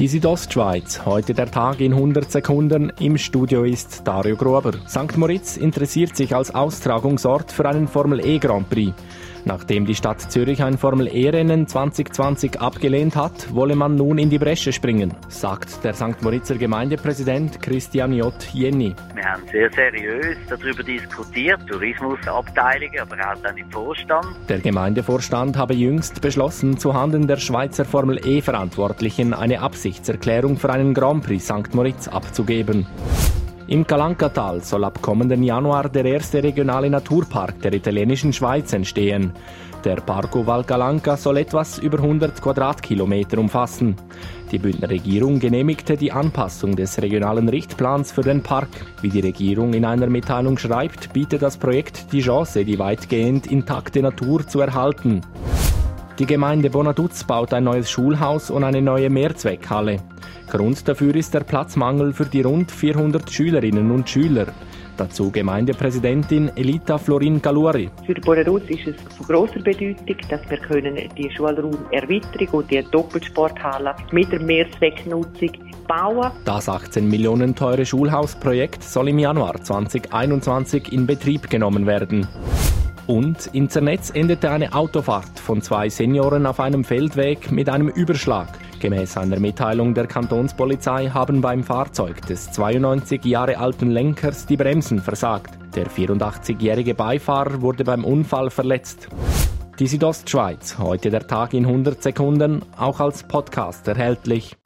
Die Südostschweiz, heute der Tag in 100 Sekunden. Im Studio ist Dario Gruber. St. Moritz interessiert sich als Austragungsort für einen Formel E Grand Prix. Nachdem die Stadt Zürich ein Formel-E-Rennen 2020 abgelehnt hat, wolle man nun in die Bresche springen, sagt der St. Moritzer Gemeindepräsident Christian J. Jenny. Wir haben sehr seriös darüber diskutiert, Tourismusabteilungen, aber auch dann im Vorstand. Der Gemeindevorstand habe jüngst beschlossen, zuhanden der Schweizer Formel-E-Verantwortlichen eine Absichtserklärung für einen Grand Prix St. Moritz abzugeben. Im Calancatal soll ab kommenden Januar der erste regionale Naturpark der italienischen Schweiz entstehen. Der Parco Val Calanca soll etwas über 100 Quadratkilometer umfassen. Die Bündner Regierung genehmigte die Anpassung des regionalen Richtplans für den Park. Wie die Regierung in einer Mitteilung schreibt, bietet das Projekt die Chance, die weitgehend intakte Natur zu erhalten. Die Gemeinde Bonaduz baut ein neues Schulhaus und eine neue Mehrzweckhalle. Grund dafür ist der Platzmangel für die rund 400 Schülerinnen und Schüler. Dazu Gemeindepräsidentin Elita Florin Galuri. Für Bonaduz ist es von grosser Bedeutung, dass wir können die Schulraumerweiterung und die Doppelsporthalle mit der Mehrzwecknutzung bauen. Das 18 Millionen teure Schulhausprojekt soll im Januar 2021 in Betrieb genommen werden. Und in Zernetz endete eine Autofahrt von zwei Senioren auf einem Feldweg mit einem Überschlag. Gemäß einer Mitteilung der Kantonspolizei haben beim Fahrzeug des 92 Jahre alten Lenkers die Bremsen versagt. Der 84-jährige Beifahrer wurde beim Unfall verletzt. Die Südostschweiz, heute der Tag in 100 Sekunden, auch als Podcast erhältlich.